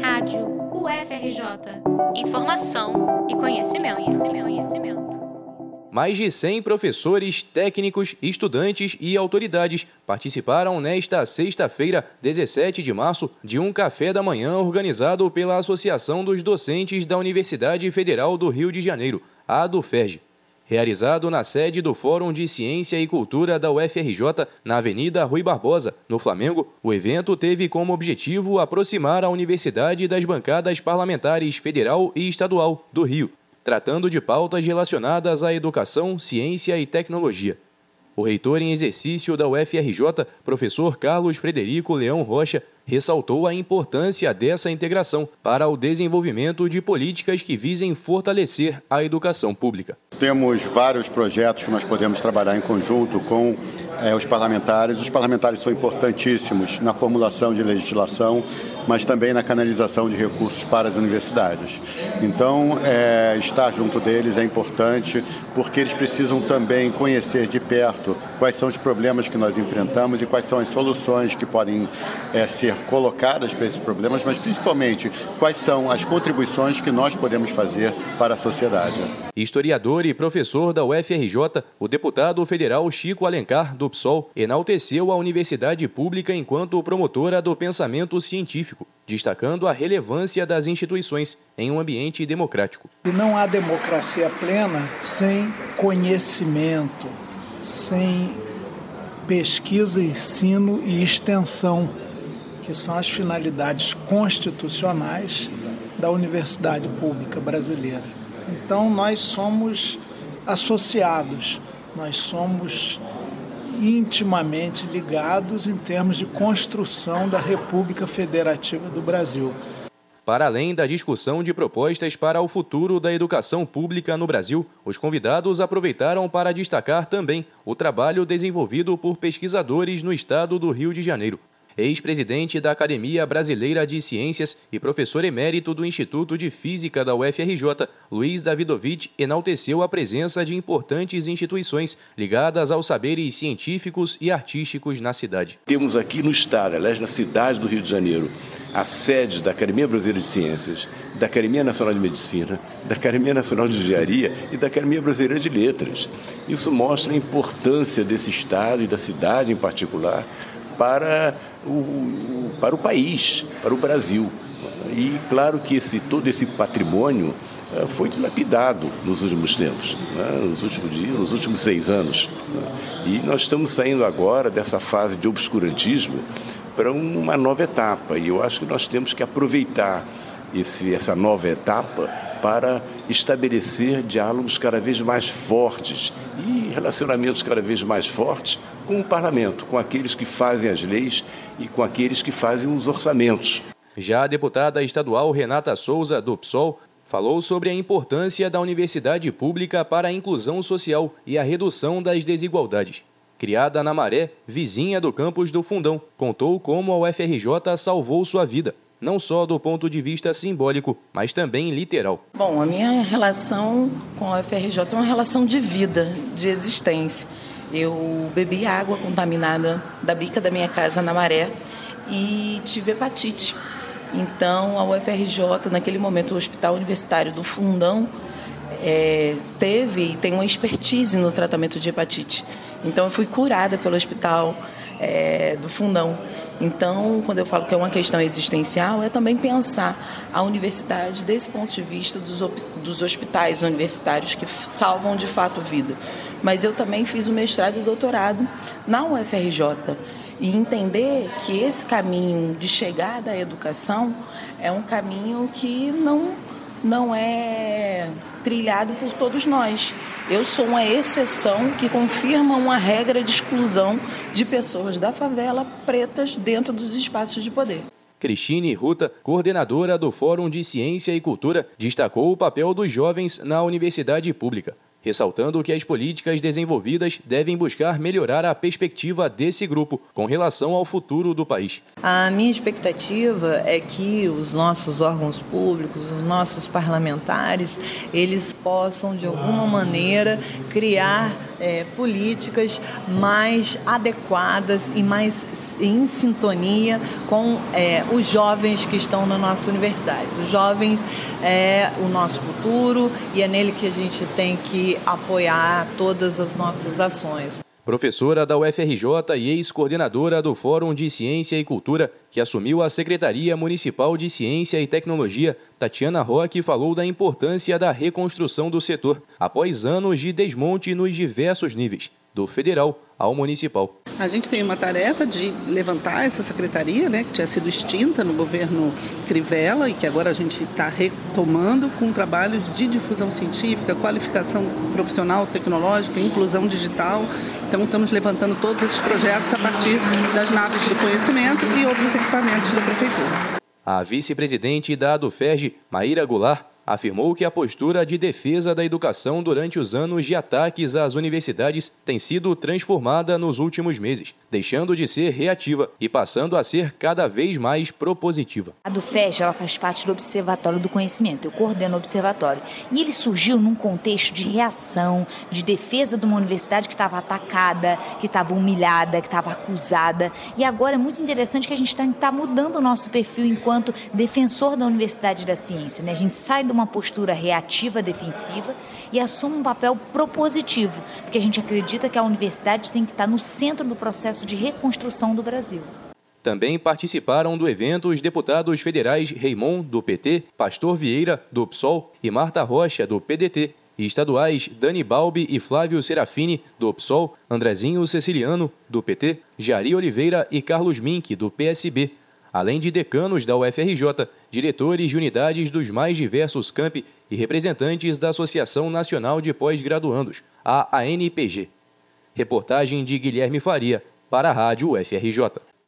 Rádio UFRJ. Informação e conhecimento, conhecimento, conhecimento. Mais de 100 professores, técnicos, estudantes e autoridades participaram nesta sexta-feira, 17 de março, de um café da manhã organizado pela Associação dos Docentes da Universidade Federal do Rio de Janeiro, a ADUFERJ. Realizado na sede do Fórum de Ciência e Cultura da UFRJ, na Avenida Rui Barbosa, no Flamengo, o evento teve como objetivo aproximar a universidade das bancadas parlamentares federal e estadual do Rio, tratando de pautas relacionadas à educação, ciência e tecnologia. O reitor em exercício da UFRJ, professor Carlos Frederico Leão Rocha, ressaltou a importância dessa integração para o desenvolvimento de políticas que visem fortalecer a educação pública. Temos vários projetos que nós podemos trabalhar em conjunto com é, os parlamentares. Os parlamentares são importantíssimos na formulação de legislação, mas também na canalização de recursos para as universidades. Então, é, estar junto deles é importante, porque eles precisam também conhecer de perto quais são os problemas que nós enfrentamos e quais são as soluções que podem é, ser colocadas para esses problemas, mas principalmente quais são as contribuições que nós podemos fazer para a sociedade. Historiador e professor da UFRJ, o deputado federal Chico Alencar, do PSOL, enalteceu a universidade pública enquanto promotora do pensamento científico, destacando a relevância das instituições em um ambiente democrático. E não há democracia plena sem conhecimento, sem pesquisa, ensino e extensão, que são as finalidades constitucionais da universidade pública brasileira. Então nós somos associados, nós somos intimamente ligados em termos de construção da República Federativa do Brasil. Para além da discussão de propostas para o futuro da educação pública no Brasil, os convidados aproveitaram para destacar também o trabalho desenvolvido por pesquisadores no estado do Rio de Janeiro ex-presidente da Academia Brasileira de Ciências e professor emérito do Instituto de Física da UFRJ, Luiz Davidovich, enalteceu a presença de importantes instituições ligadas aos saberes científicos e artísticos na cidade. Temos aqui no estado, aliás, na cidade do Rio de Janeiro, a sede da Academia Brasileira de Ciências, da Academia Nacional de Medicina, da Academia Nacional de Engenharia e da Academia Brasileira de Letras. Isso mostra a importância desse estado e da cidade em particular para o, para o país, para o Brasil. E claro que esse, todo esse patrimônio eh, foi dilapidado nos últimos tempos, né? nos últimos dias, nos últimos seis anos. Né? E nós estamos saindo agora dessa fase de obscurantismo para uma nova etapa. E eu acho que nós temos que aproveitar esse, essa nova etapa para estabelecer diálogos cada vez mais fortes e relacionamentos cada vez mais fortes com o parlamento, com aqueles que fazem as leis e com aqueles que fazem os orçamentos. Já a deputada estadual Renata Souza, do PSOL, falou sobre a importância da universidade pública para a inclusão social e a redução das desigualdades. Criada na Maré, vizinha do campus do Fundão, contou como a UFRJ salvou sua vida não só do ponto de vista simbólico, mas também literal. Bom, a minha relação com a UFRJ é uma relação de vida, de existência. Eu bebi água contaminada da bica da minha casa na maré e tive hepatite. Então, a UFRJ, naquele momento, o Hospital Universitário do Fundão, é, teve e tem uma expertise no tratamento de hepatite. Então, eu fui curada pelo hospital é, do fundão. Então, quando eu falo que é uma questão existencial, é também pensar a universidade desse ponto de vista dos, dos hospitais universitários que salvam de fato vida. Mas eu também fiz o mestrado e doutorado na UFRJ e entender que esse caminho de chegada à educação é um caminho que não não é trilhado por todos nós. Eu sou uma exceção que confirma uma regra de exclusão de pessoas da favela pretas dentro dos espaços de poder. Cristine Ruta, coordenadora do Fórum de Ciência e Cultura, destacou o papel dos jovens na universidade pública ressaltando que as políticas desenvolvidas devem buscar melhorar a perspectiva desse grupo com relação ao futuro do país. A minha expectativa é que os nossos órgãos públicos, os nossos parlamentares, eles possam de alguma maneira criar é, políticas mais adequadas e mais em sintonia com é, os jovens que estão na nossa universidade. Os jovens é o nosso futuro e é nele que a gente tem que apoiar todas as nossas ações. Professora da UFRJ e ex-coordenadora do Fórum de Ciência e Cultura, que assumiu a Secretaria Municipal de Ciência e Tecnologia, Tatiana Roque falou da importância da reconstrução do setor, após anos de desmonte nos diversos níveis, do federal ao municipal. A gente tem uma tarefa de levantar essa secretaria, né, que tinha sido extinta no governo Crivella e que agora a gente está retomando com trabalhos de difusão científica, qualificação profissional, tecnológica, inclusão digital. Então, estamos levantando todos esses projetos a partir das naves de conhecimento e outros equipamentos da prefeitura. A vice-presidente da ADUFERJ, Maíra Goulart, afirmou que a postura de defesa da educação durante os anos de ataques às universidades tem sido transformada nos últimos meses, deixando de ser reativa e passando a ser cada vez mais propositiva. A do FES ela faz parte do Observatório do Conhecimento, eu coordeno o observatório. E ele surgiu num contexto de reação, de defesa de uma universidade que estava atacada, que estava humilhada, que estava acusada. E agora é muito interessante que a gente está tá mudando o nosso perfil enquanto defensor da universidade da ciência. Né? A gente sai do uma postura reativa defensiva e assume um papel propositivo, porque a gente acredita que a universidade tem que estar no centro do processo de reconstrução do Brasil. Também participaram do evento os deputados federais Raimon, do PT, Pastor Vieira, do PSOL e Marta Rocha, do PDT, e estaduais Dani Balbi e Flávio Serafini, do PSOL, Andrezinho Ceciliano, do PT, Jari Oliveira e Carlos Mink, do PSB, além de decanos da UFRJ, diretores de unidades dos mais diversos campi e representantes da Associação Nacional de Pós-Graduandos, a ANPG. Reportagem de Guilherme Faria, para a Rádio UFRJ.